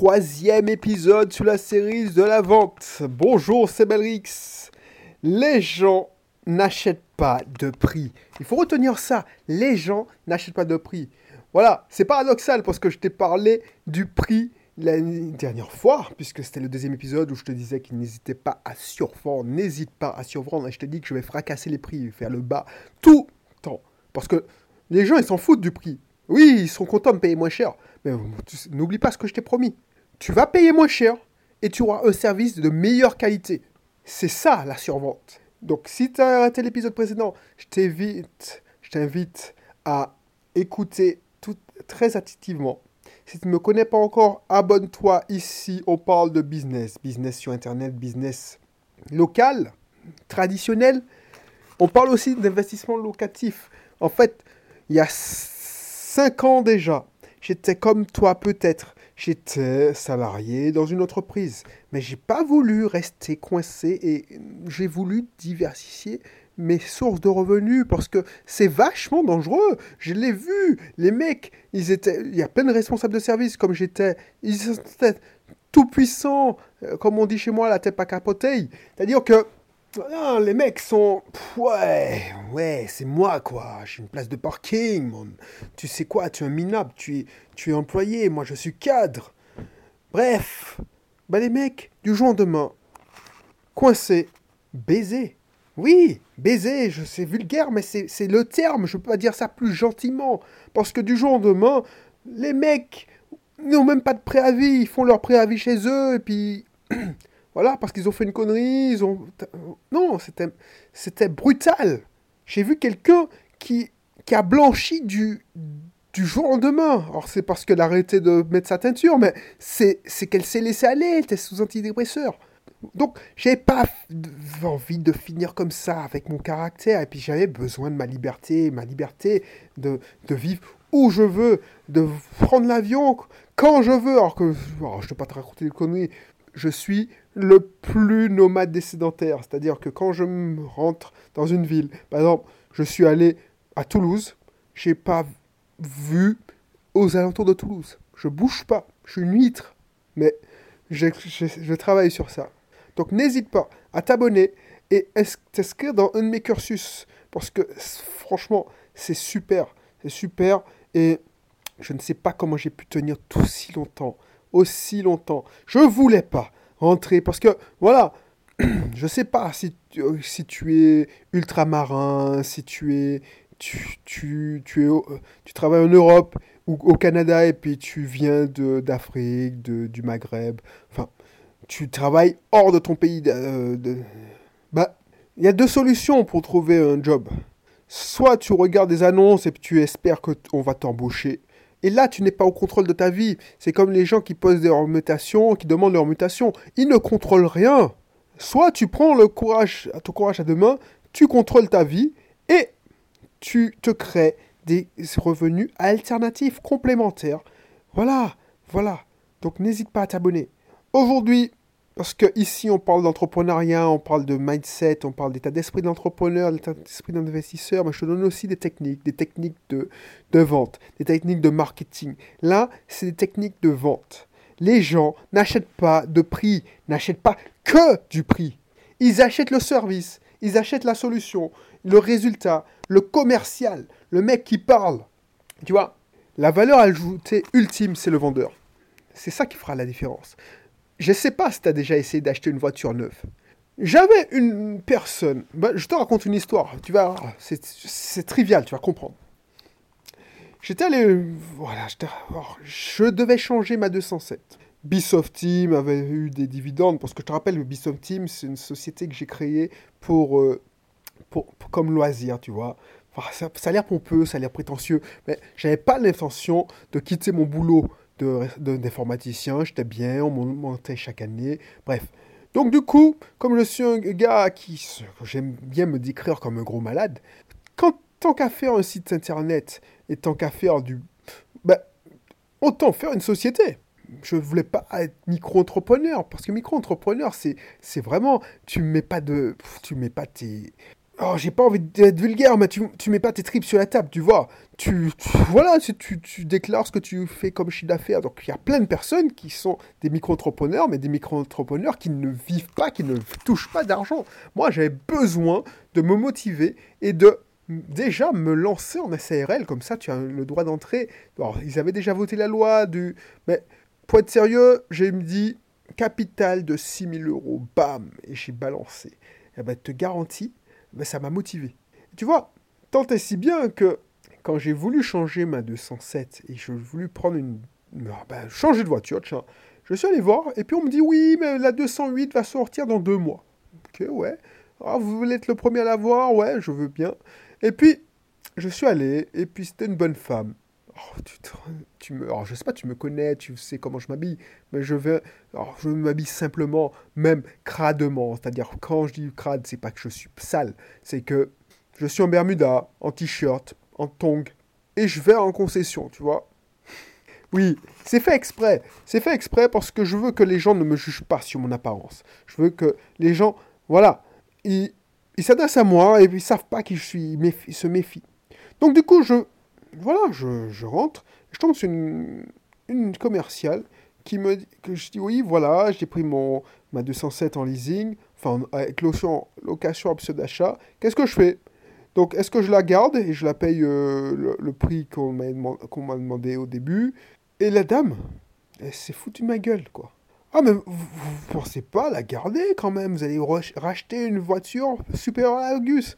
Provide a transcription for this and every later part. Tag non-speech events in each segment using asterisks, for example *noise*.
troisième épisode sur la série de la vente. Bonjour, c'est Belrix. Les gens n'achètent pas de prix. Il faut retenir ça. Les gens n'achètent pas de prix. Voilà, c'est paradoxal parce que je t'ai parlé du prix la dernière fois, puisque c'était le deuxième épisode où je te disais qu'il n'hésitait pas à survendre, n'hésite pas à survendre, et je te dis que je vais fracasser les prix, faire le bas tout le temps. Parce que les gens, ils s'en foutent du prix. Oui, ils sont contents de payer moins cher, mais n'oublie pas ce que je t'ai promis. Tu vas payer moins cher et tu auras un service de meilleure qualité. C'est ça la survente. Donc si tu as raté l'épisode précédent, je t'invite, à écouter tout, très attentivement si tu ne me connais pas encore, abonne-toi. Ici, on parle de business. Business sur Internet, business local, traditionnel. On parle aussi d'investissement locatif. En fait, il y a 5 ans déjà, j'étais comme toi peut-être. J'étais salarié dans une entreprise, mais j'ai pas voulu rester coincé et j'ai voulu diversifier mes sources de revenus parce que c'est vachement dangereux. Je l'ai vu. Les mecs, ils étaient, il y a plein de responsables de service comme j'étais. Ils étaient tout puissants, euh, comme on dit chez moi, la tête pas capotée. C'est-à-dire que les mecs sont. Ouais, ouais, c'est moi quoi. J'ai une place de parking. Tu sais quoi, tu es un minable, tu es, tu es employé, moi je suis cadre. Bref, bah les mecs, du jour au lendemain, coincés, baisés. Oui, baiser, je sais vulgaire, mais c'est le terme, je peux pas dire ça plus gentiment. Parce que du jour au lendemain, les mecs n'ont même pas de préavis, ils font leur préavis chez eux, et puis *clears throat* voilà, parce qu'ils ont fait une connerie, ils ont... Non, c'était brutal. J'ai vu quelqu'un qui, qui a blanchi du, du jour au lendemain. Alors c'est parce qu'elle a arrêté de mettre sa teinture, mais c'est qu'elle s'est laissée aller, elle était sous antidépresseur. Donc, j'avais pas envie de finir comme ça avec mon caractère. Et puis, j'avais besoin de ma liberté, ma liberté de, de, vivre où je veux, de prendre l'avion quand je veux. Alors que, oh, je ne vais pas te raconter des conneries. Je suis le plus nomade des sédentaires. C'est-à-dire que quand je rentre dans une ville, par exemple, je suis allé à Toulouse, j'ai pas vu aux alentours de Toulouse. Je bouge pas. Je suis une huître. Mais je, je travaille sur ça. Donc n'hésite pas à t'abonner et t'inscrire dans un de mes cursus? Parce que franchement, c'est super. C'est super. Et je ne sais pas comment j'ai pu tenir tout si longtemps. Aussi longtemps. Je voulais pas rentrer. Parce que, voilà, *clears throat* je sais pas si tu, si tu es ultramarin, si tu es. Tu, tu, tu, es, tu travailles en Europe ou au Canada et puis tu viens d'Afrique, du Maghreb. Enfin, tu travailles hors de ton pays. Euh, bah, il y a deux solutions pour trouver un job. Soit tu regardes des annonces et tu espères qu'on va t'embaucher. Et là, tu n'es pas au contrôle de ta vie. C'est comme les gens qui posent des mutations, qui demandent leur mutation. Ils ne contrôlent rien. Soit tu prends le courage, ton courage à deux mains, tu contrôles ta vie et tu te crées des revenus alternatifs, complémentaires. Voilà, voilà. Donc n'hésite pas à t'abonner. Aujourd'hui, parce qu'ici, on parle d'entrepreneuriat, on parle de mindset, on parle d'état d'esprit d'entrepreneur, d'état d'esprit d'investisseur, mais je te donne aussi des techniques, des techniques de, de vente, des techniques de marketing. Là, c'est des techniques de vente. Les gens n'achètent pas de prix, n'achètent pas que du prix. Ils achètent le service, ils achètent la solution, le résultat, le commercial, le mec qui parle. Tu vois, la valeur ajoutée ultime, c'est le vendeur. C'est ça qui fera la différence. Je sais pas si tu as déjà essayé d'acheter une voiture neuve. J'avais une personne, bah, je te raconte une histoire, tu vas, c'est trivial, tu vas comprendre. J'étais allé, voilà, je devais changer ma 207. Bisoft Team avait eu des dividendes, parce que je te rappelle, Bisoft Team, c'est une société que j'ai créée pour, euh, pour, comme loisir, tu vois. ça, ça a l'air pompeux, ça a l'air prétentieux, mais j'avais pas l'intention de quitter mon boulot d'informaticien, j'étais bien, on montait chaque année, bref. Donc du coup, comme je suis un gars qui j'aime bien me décrire comme un gros malade, quand tant qu'à faire un site internet et tant qu'à faire du... Ben, autant faire une société. Je voulais pas être micro-entrepreneur, parce que micro-entrepreneur, c'est, c'est vraiment... Tu mets pas de... Tu mets pas tes... Oh, j'ai pas envie d'être vulgaire, mais tu, tu mets pas tes tripes sur la table, tu vois. Tu, voilà, tu, tu déclares ce que tu fais comme chiffre d'affaires. Donc il y a plein de personnes qui sont des micro-entrepreneurs, mais des micro-entrepreneurs qui ne vivent pas, qui ne touchent pas d'argent. Moi, j'avais besoin de me motiver et de déjà me lancer en SARL, comme ça tu as le droit d'entrer. Alors, ils avaient déjà voté la loi du... Mais pour être sérieux, j'ai dit, capital de 6000 euros, bam, et j'ai balancé. Eh ben, te garantis ben, ça m'a motivé. Tu vois, tant et si bien que quand j'ai voulu changer ma 207 et je voulu prendre une. Ah, ben, changer de voiture, tiens, je suis allé voir et puis on me dit oui, mais la 208 va sortir dans deux mois. Ok, ouais. Ah, vous voulez être le premier à la voir? Ouais, je veux bien. Et puis, je suis allé et puis c'était une bonne femme. Oh, tu, me, alors, je sais pas, tu me connais, tu sais comment je m'habille, mais je vais, alors, je m'habille simplement, même cradement. C'est-à-dire, quand je dis crade, c'est pas que je suis sale, c'est que je suis en Bermuda, en t-shirt, en tongs, et je vais en concession, tu vois. Oui, c'est fait exprès. C'est fait exprès parce que je veux que les gens ne me jugent pas sur mon apparence. Je veux que les gens, voilà, ils s'adressent à moi et ils savent pas qui je suis, ils se méfient. Donc du coup, je, voilà, je, rentre, je tombe sur une, commerciale qui me dit que je dis oui, voilà, j'ai pris mon ma 207 en leasing, enfin avec location, location option d'achat. Qu'est-ce que je fais? Donc est-ce que je la garde et je la paye euh, le, prix qu'on m'a demandé au début? Et la dame, elle s'est foutue de ma gueule, quoi. Ah, mais vous, ne pensez pas la garder quand même? Vous allez racheter une voiture supérieure à l'Augus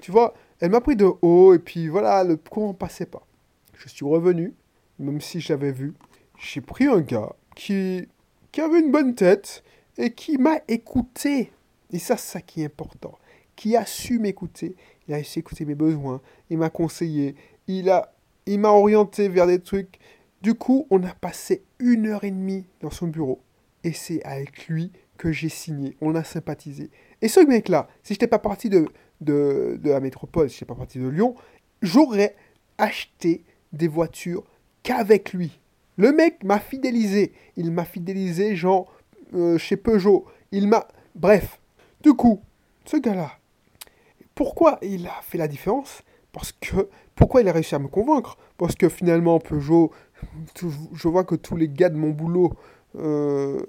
Tu vois elle m'a pris de haut et puis voilà, le courant passait pas. Je suis revenu, même si j'avais vu. J'ai pris un gars qui, qui avait une bonne tête et qui m'a écouté. Et ça, c'est ça qui est important. Qui a su m'écouter. Il a su écouter mes besoins. Il m'a conseillé. Il a, il m'a orienté vers des trucs. Du coup, on a passé une heure et demie dans son bureau. Et c'est avec lui que j'ai signé. On a sympathisé. Et ce mec-là, si je n'étais pas parti de, de, la métropole, si je pas parti de Lyon, j'aurais acheté des voitures qu'avec lui. Le mec m'a fidélisé. Il m'a fidélisé, genre, euh, chez Peugeot. Il m'a... Bref. Du coup, ce gars-là, pourquoi il a fait la différence? Parce que... Pourquoi il a réussi à me convaincre? Parce que finalement, Peugeot, je vois que tous les gars de mon boulot euh,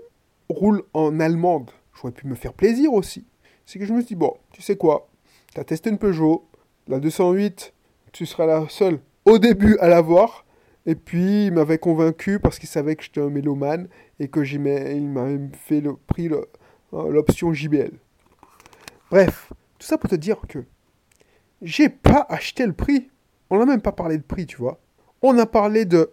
roulent en allemande. J'aurais pu me faire plaisir aussi. C'est que je me suis dit, bon, tu sais quoi? Tu as testé une Peugeot, la 208, tu seras la seule au début à l'avoir. Et puis, il m'avait convaincu parce qu'il savait que j'étais un mélomane et que il m'avait fait le prix euh, l'option JBL. Bref, tout ça pour te dire que j'ai pas acheté le prix. On n'a même pas parlé de prix, tu vois. On a parlé de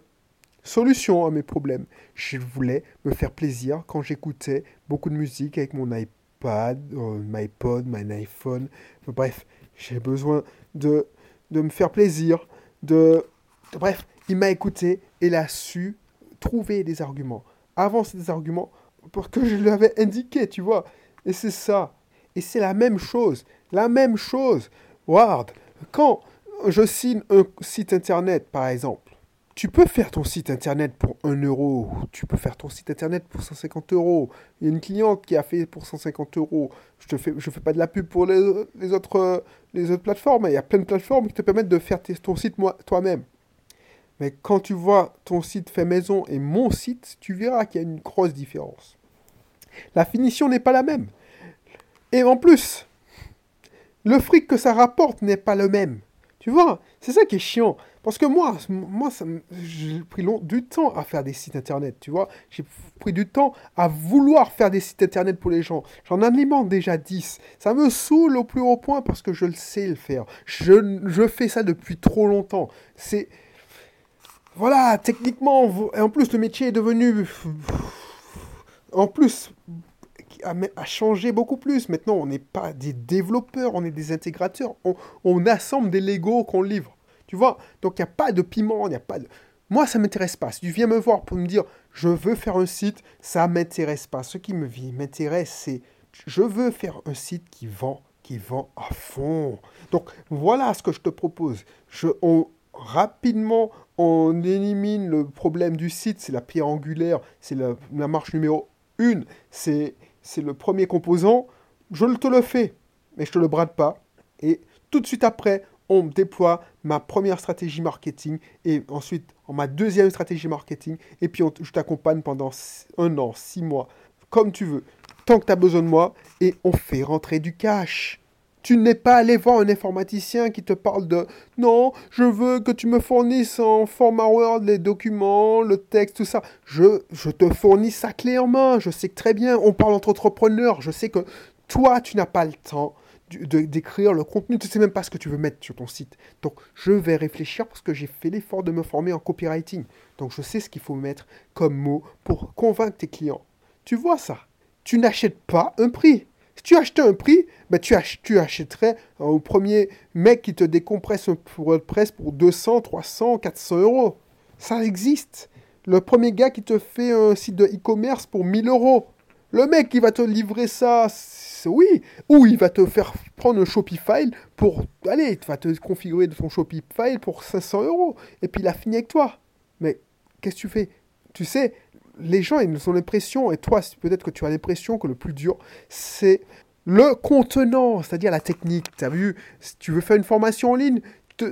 solution à mes problèmes. Je voulais me faire plaisir quand j'écoutais beaucoup de musique avec mon iPod iPad, euh, my iPhone. Bref, j'ai besoin de, de me faire plaisir. De, bref, il m'a écouté et il a su trouver des arguments, avancer des arguments pour que je lui avais indiqué, tu vois. Et c'est ça. Et c'est la même chose. La même chose. Ward, quand je signe un site internet, par exemple, tu peux faire ton site internet pour 1 euro, tu peux faire ton site internet pour 150 euros. Il y a une cliente qui a fait pour 150 euros. Je ne fais, fais pas de la pub pour les, autres, les autres plateformes. Il y a plein de plateformes qui te permettent de faire ton site toi-même. Mais quand tu vois ton site fait maison et mon site, tu verras qu'il y a une grosse différence. La finition n'est pas la même. Et en plus, le fric que ça rapporte n'est pas le même. Tu vois, c'est ça qui est chiant. Parce que moi, moi j'ai pris du temps à faire des sites internet, tu vois. J'ai pris du temps à vouloir faire des sites internet pour les gens. J'en alimente déjà 10. Ça me saoule au plus haut point parce que je le sais le faire. Je, je fais ça depuis trop longtemps. C'est. Voilà, techniquement, et en plus, le métier est devenu. En plus, a, changé beaucoup plus. Maintenant, on n'est pas des développeurs, on est des intégrateurs. On, on assemble des Lego qu'on livre. Tu vois? Donc il n'y a pas de piment, il n'y a pas de... Moi, ça ne m'intéresse pas. Si tu viens me voir pour me dire, je veux faire un site, ça ne m'intéresse pas. Ce qui m'intéresse, c'est, je veux faire un site qui vend, qui vend à fond. Donc, voilà ce que je te propose. Je, on, rapidement, on élimine le problème du site, c'est la pierre angulaire, c'est la, marche numéro 1, c'est, c'est le premier composant. Je te le fais. mais je te le brade pas. Et tout de suite après, on déploie ma première stratégie marketing et ensuite ma deuxième stratégie marketing. Et puis je t'accompagne pendant un an, six mois, comme tu veux, tant que tu as besoin de moi. Et on fait rentrer du cash. Tu n'es pas allé voir un informaticien qui te parle de non, je veux que tu me fournisses en format Word les documents, le texte, tout ça. Je, je te fournis ça clé en main. Je sais que très bien, on parle entre entrepreneurs. Je sais que toi, tu n'as pas le temps d'écrire le contenu. Tu sais même pas ce que tu veux mettre sur ton site. Donc, je vais réfléchir parce que j'ai fait l'effort de me former en copywriting. Donc, je sais ce qu'il faut mettre comme mot pour convaincre tes clients. Tu vois ça? Tu n'achètes pas un prix. Si tu achetais un prix, ben tu, tu achèterais au premier mec qui te décompresse un WordPress pour 200, 300, 400 euros. Ça existe. Le premier gars qui te fait un site de e-commerce pour 1000 euros. Le mec qui va te livrer ça, oui. Ou il va te faire prendre un Shopify pour. Allez, tu vas te configurer ton Shopify pour 500 euros. Et puis il a fini avec toi. Mais qu'est-ce que tu fais? Tu sais, les gens, ils ont l'impression, et toi, peut-être que tu as l'impression que le plus dur, c'est le contenant, c'est-à-dire la technique. Tu as vu, si tu veux faire une formation en ligne,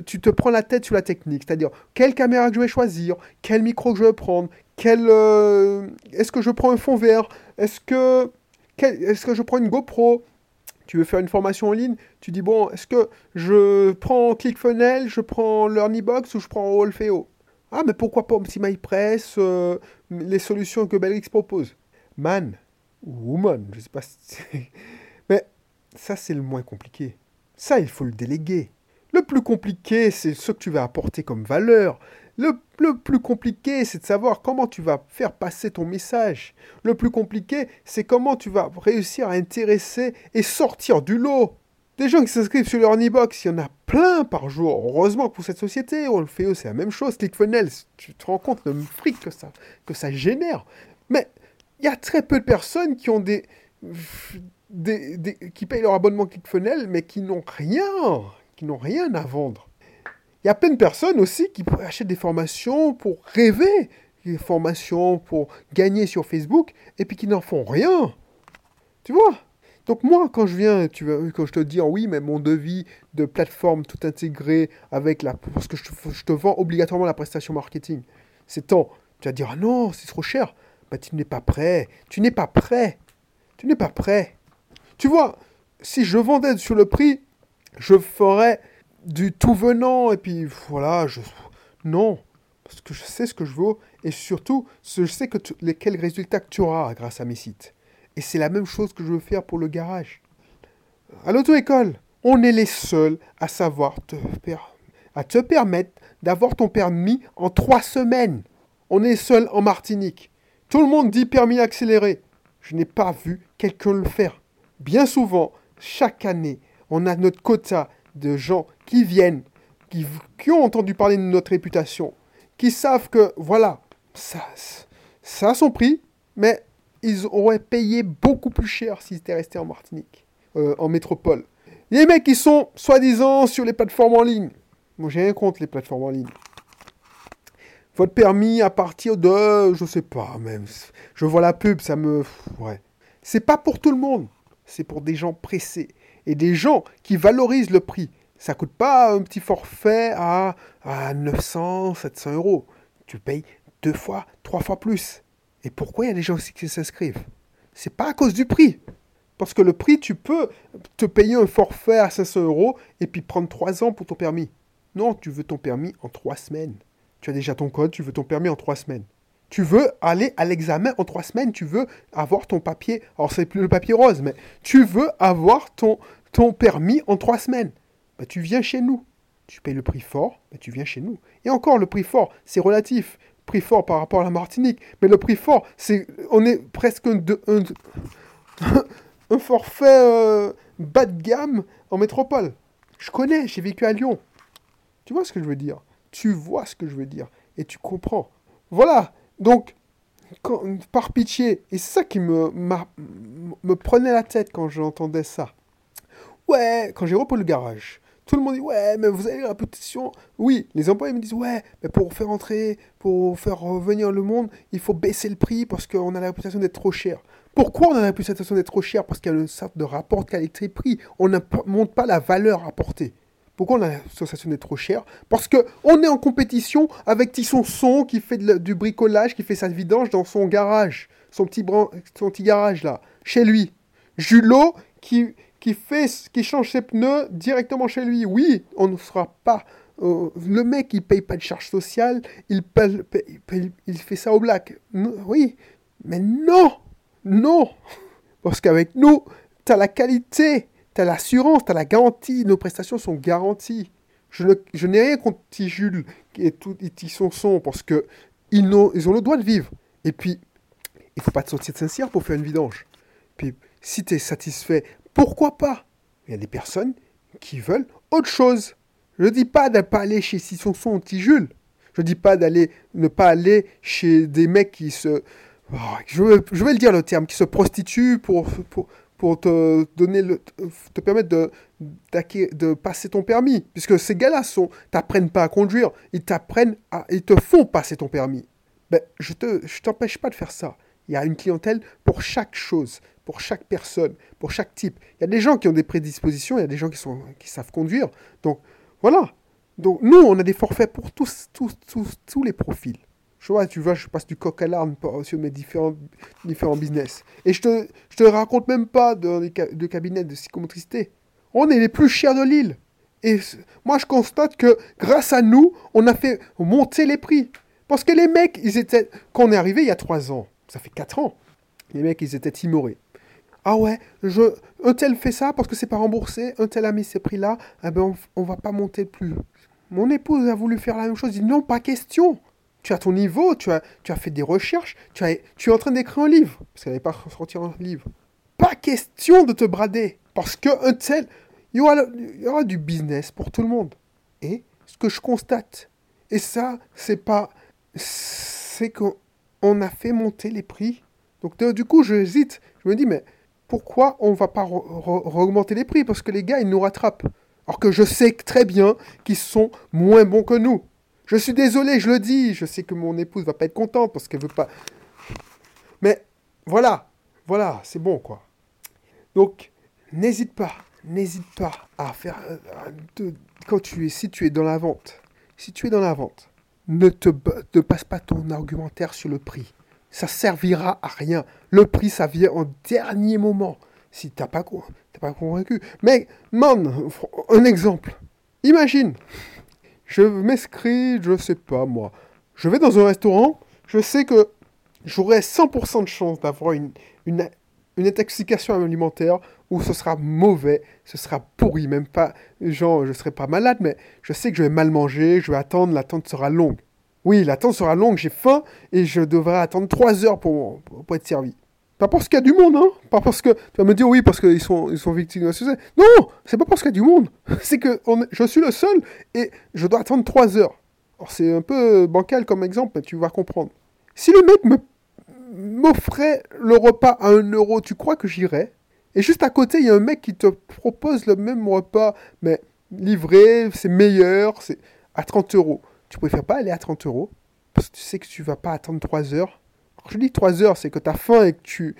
tu te prends la tête sur la technique, c'est-à-dire quelle caméra que je vais choisir, quel micro que je vais prendre, euh, est-ce que je prends un fond vert, est-ce que, je prends une GoPro, tu veux faire une formation en ligne, tu dis bon, est-ce que je prends ClickFunnels, je prends LearnyBox ou je prends Wolfeo? Ah, mais pourquoi pas OptimizePress, euh, les solutions que Belrix propose? Man ou woman, je sais pas si *laughs* Mais ça, c'est le moins compliqué. Ça, il faut le déléguer. Le plus compliqué, c'est ce que tu vas apporter comme valeur. Le, plus compliqué, c'est de savoir comment tu vas faire passer ton message. Le plus compliqué, c'est comment tu vas réussir à intéresser et sortir du lot. Des gens qui s'inscrivent sur leur box il y en a plein par jour. Heureusement pour cette société, on le fait c'est la même chose. ClickFunnels, tu te rends compte le fric que ça, que ça génère. Mais il y a très peu de personnes qui ont des, des, qui payent leur abonnement ClickFunnels, mais qui n'ont rien, qui n'ont rien à vendre. Il y a plein de personnes aussi qui achètent des formations pour rêver, des formations pour gagner sur Facebook, et puis qui n'en font rien. Tu vois? Donc moi, quand je viens, tu quand je te dis, oui, mais mon devis de plateforme tout intégré avec la... Parce que je te, vends obligatoirement la prestation marketing. C'est temps. Tu vas dire, ah non, c'est trop cher. Bah, tu n'es pas prêt. Tu n'es pas prêt. Tu n'es pas prêt. Tu vois, si je vendais sur le prix, je ferais du tout venant, et puis voilà, je... Non, parce que je sais ce que je veux, et surtout, je sais que quels résultats que tu auras grâce à mes sites. Et c'est la même chose que je veux faire pour le garage. À l'auto-école, on est les seuls à savoir te, à te permettre d'avoir ton permis en trois semaines. On est seul en Martinique. Tout le monde dit permis accéléré. Je n'ai pas vu quelqu'un le faire. Bien souvent, chaque année, on a notre quota de gens qui viennent, qui, qui, ont entendu parler de notre réputation, qui savent que, voilà, ça, ça a son prix, mais ils auraient payé beaucoup plus cher s'ils étaient restés en Martinique, euh, en métropole. Les mecs qui sont, soi-disant, sur les plateformes en ligne. Moi, j'ai rien contre les plateformes en ligne. Votre permis à partir de, je sais pas, même, je vois la pub, ça me, ouais. C'est pas pour tout le monde. C'est pour des gens pressés et des gens qui valorisent le prix. Ça coûte pas un petit forfait à, à 900, 700 euros. Tu payes deux fois, trois fois plus. Et pourquoi il y a des gens aussi qui s'inscrivent? C'est pas à cause du prix. Parce que le prix, tu peux te payer un forfait à 500 euros et puis prendre trois ans pour ton permis. Non, tu veux ton permis en trois semaines. Tu as déjà ton code, tu veux ton permis en trois semaines. Tu veux aller à l'examen en trois semaines, tu veux avoir ton papier, alors c'est plus le papier rose, mais tu veux avoir ton, ton permis en trois semaines. Bah, tu viens chez nous. Tu payes le prix fort, bah, tu viens chez nous. Et encore, le prix fort, c'est relatif prix fort par rapport à la Martinique. Mais le prix fort, c'est on est presque un, *laughs* un, forfait euh, bas de gamme en métropole. Je connais, j'ai vécu à Lyon. Tu vois ce que je veux dire? Tu vois ce que je veux dire. Et tu comprends. Voilà. Donc, par pitié, et c'est ça qui me, me prenait la tête quand j'entendais ça. Ouais, quand j'ai repris le garage, Tout le monde dit ouais, mais vous avez la réputation. Oui, les employés me disent ouais, mais pour faire entrer, pour faire revenir le monde, il faut baisser le prix parce qu'on a la réputation d'être trop cher. Pourquoi on a la réputation d'être trop cher? Parce qu'il y a une sorte de rapport qualité-prix. On ne montre pas la valeur apportée. Pourquoi on a la sensation d'être trop cher? Parce qu'on est en compétition avec Tisson Son qui fait du bricolage, qui fait sa vidange dans son garage, son petit, son petit garage là, chez lui. Julot qui, qui, fait, qui change ses pneus directement chez lui. Oui, on ne sera pas. Euh, le mec, il paye pas de charge sociale, il, il fait ça au black. oui, mais non, non, parce qu'avec nous, tu as la qualité, tu as l'assurance, tu as la garantie, nos prestations sont garanties. Je, n'ai rien contre Jules et tout son son parce que ils ont, ils ont le droit de vivre. Et puis, il faut pas te sortir de sincère pour faire une vidange. Puis, si tu es satisfait, pourquoi pas? Il y a des personnes qui veulent autre chose. Je ne dis pas de pas aller chez Son ou Jules. Je ne dis pas d'aller ne pas aller chez des mecs qui se oh, je, vais, je, le dire le terme qui se prostituent pour, pour, pour te donner le, te permettre de, de passer ton permis puisque ces gars-là sont t'apprennent pas à conduire, ils t'apprennent à ils te font passer ton permis. Ben, je te je t'empêche pas de faire ça. Il y a une clientèle pour chaque chose, pour chaque personne, pour chaque type. Il y a des gens qui ont des prédispositions, il y a des gens qui, sont, qui savent conduire. Donc, voilà. Donc, nous, on a des forfaits pour tous, tous, tous, tous les profils. Je vois, tu vois, je passe du coq à l'arme sur mes différents, différents business. Et je te, je te raconte même pas de, de cabinet de psychomotricité. On est les plus chers de l'île. Et moi, je constate que grâce à nous, on a fait monter les prix. Parce que les mecs, ils étaient. Quand on est arrivé il y a trois ans, ça fait 4 ans. Les mecs, ils étaient timorés. Ah ouais, je, un tel fait ça parce que c'est pas remboursé, un tel a mis ces prix-là, eh ben on, va pas monter plus. Mon épouse a voulu faire la même chose, dit non, pas question. Tu as ton niveau, tu as, tu as fait des recherches, tu, tu es en train d'écrire un livre, parce qu'elle n'avait pas sorti un livre. Pas question de te brader, parce qu'un tel, il y, aura, y aura du business pour tout le monde. Et ce que je constate, et ça, c'est pas, c'est que on a fait monter les prix. Donc du coup, j'hésite. Je me dis, mais pourquoi on ne va pas augmenter les prix? Parce que les gars, ils nous rattrapent. Alors que je sais très bien qu'ils sont moins bons que nous. Je suis désolé, je le dis. Je sais que mon épouse va pas être contente parce qu'elle veut pas. Mais voilà, voilà, c'est bon quoi. Donc, n'hésite pas, n'hésite pas à faire. Euh, quand tu es, si tu es dans la vente, si tu es dans la vente, ne te passe pas ton argumentaire sur le prix. Ça servira à rien. Le prix, ça vient en dernier moment. Si t'as pas, pas convaincu. Mais, man, un exemple. Imagine, je m'inscris, je sais pas moi. Je vais dans un restaurant, je sais que j'aurai 100% de chance d'avoir une, intoxication alimentaire où ce sera mauvais, ce sera pourri, même pas, genre, je serai pas malade, mais je sais que je vais mal manger, je vais attendre, l'attente sera longue. Oui, l'attente sera longue, j'ai faim, et je devrais attendre 3 heures pour, être servi. Pas parce qu'il y a du monde, hein Pas parce que... Tu vas me dire, oui, parce qu'ils sont, ils sont victimes de société. Non C'est pas parce qu'il y a du monde. *laughs* C'est que je suis le seul, et je dois attendre 3 heures. Alors c'est un peu bancal comme exemple, mais tu vas comprendre. Si le mec me m'offrait le repas à 1 euro, tu crois que j'irais? Et juste à côté, il y a un mec qui te propose le même repas, mais livré, c'est meilleur, c'est à 30 euros. Tu préfères pas aller à 30 euros parce que tu sais que tu vas pas attendre 3 heures. je dis 3 heures, c'est que tu as faim et que tu.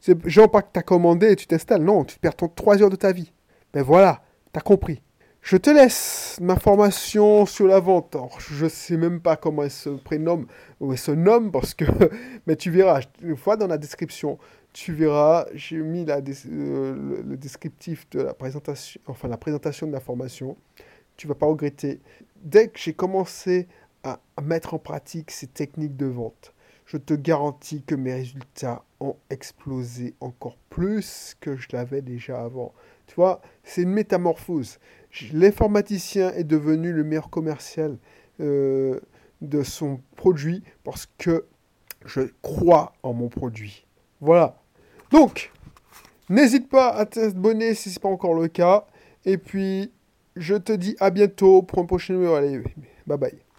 C'est genre pas que tu as commandé et tu t'installes. Non, tu perds ton 3 heures de ta vie. Ben voilà, tu as compris. Je te laisse ma formation sur la vente. Alors, je sais même pas comment elle se prénomme ou elle se nomme parce que. *laughs* Mais tu verras, une fois dans la description, tu verras, j'ai mis la, euh, le, descriptif de la présentation, enfin la présentation de la formation. Tu vas pas regretter. Dès que j'ai commencé à, mettre en pratique ces techniques de vente, je te garantis que mes résultats ont explosé encore plus que je l'avais déjà avant. Tu vois, c'est une métamorphose l'informaticien est devenu le meilleur commercial euh, de son produit parce que je crois en mon produit. Voilà. Donc, n'hésite pas à t'abonner si ce n'est pas encore le cas. Et puis, je te dis à bientôt pour un prochain numéro. Bye bye.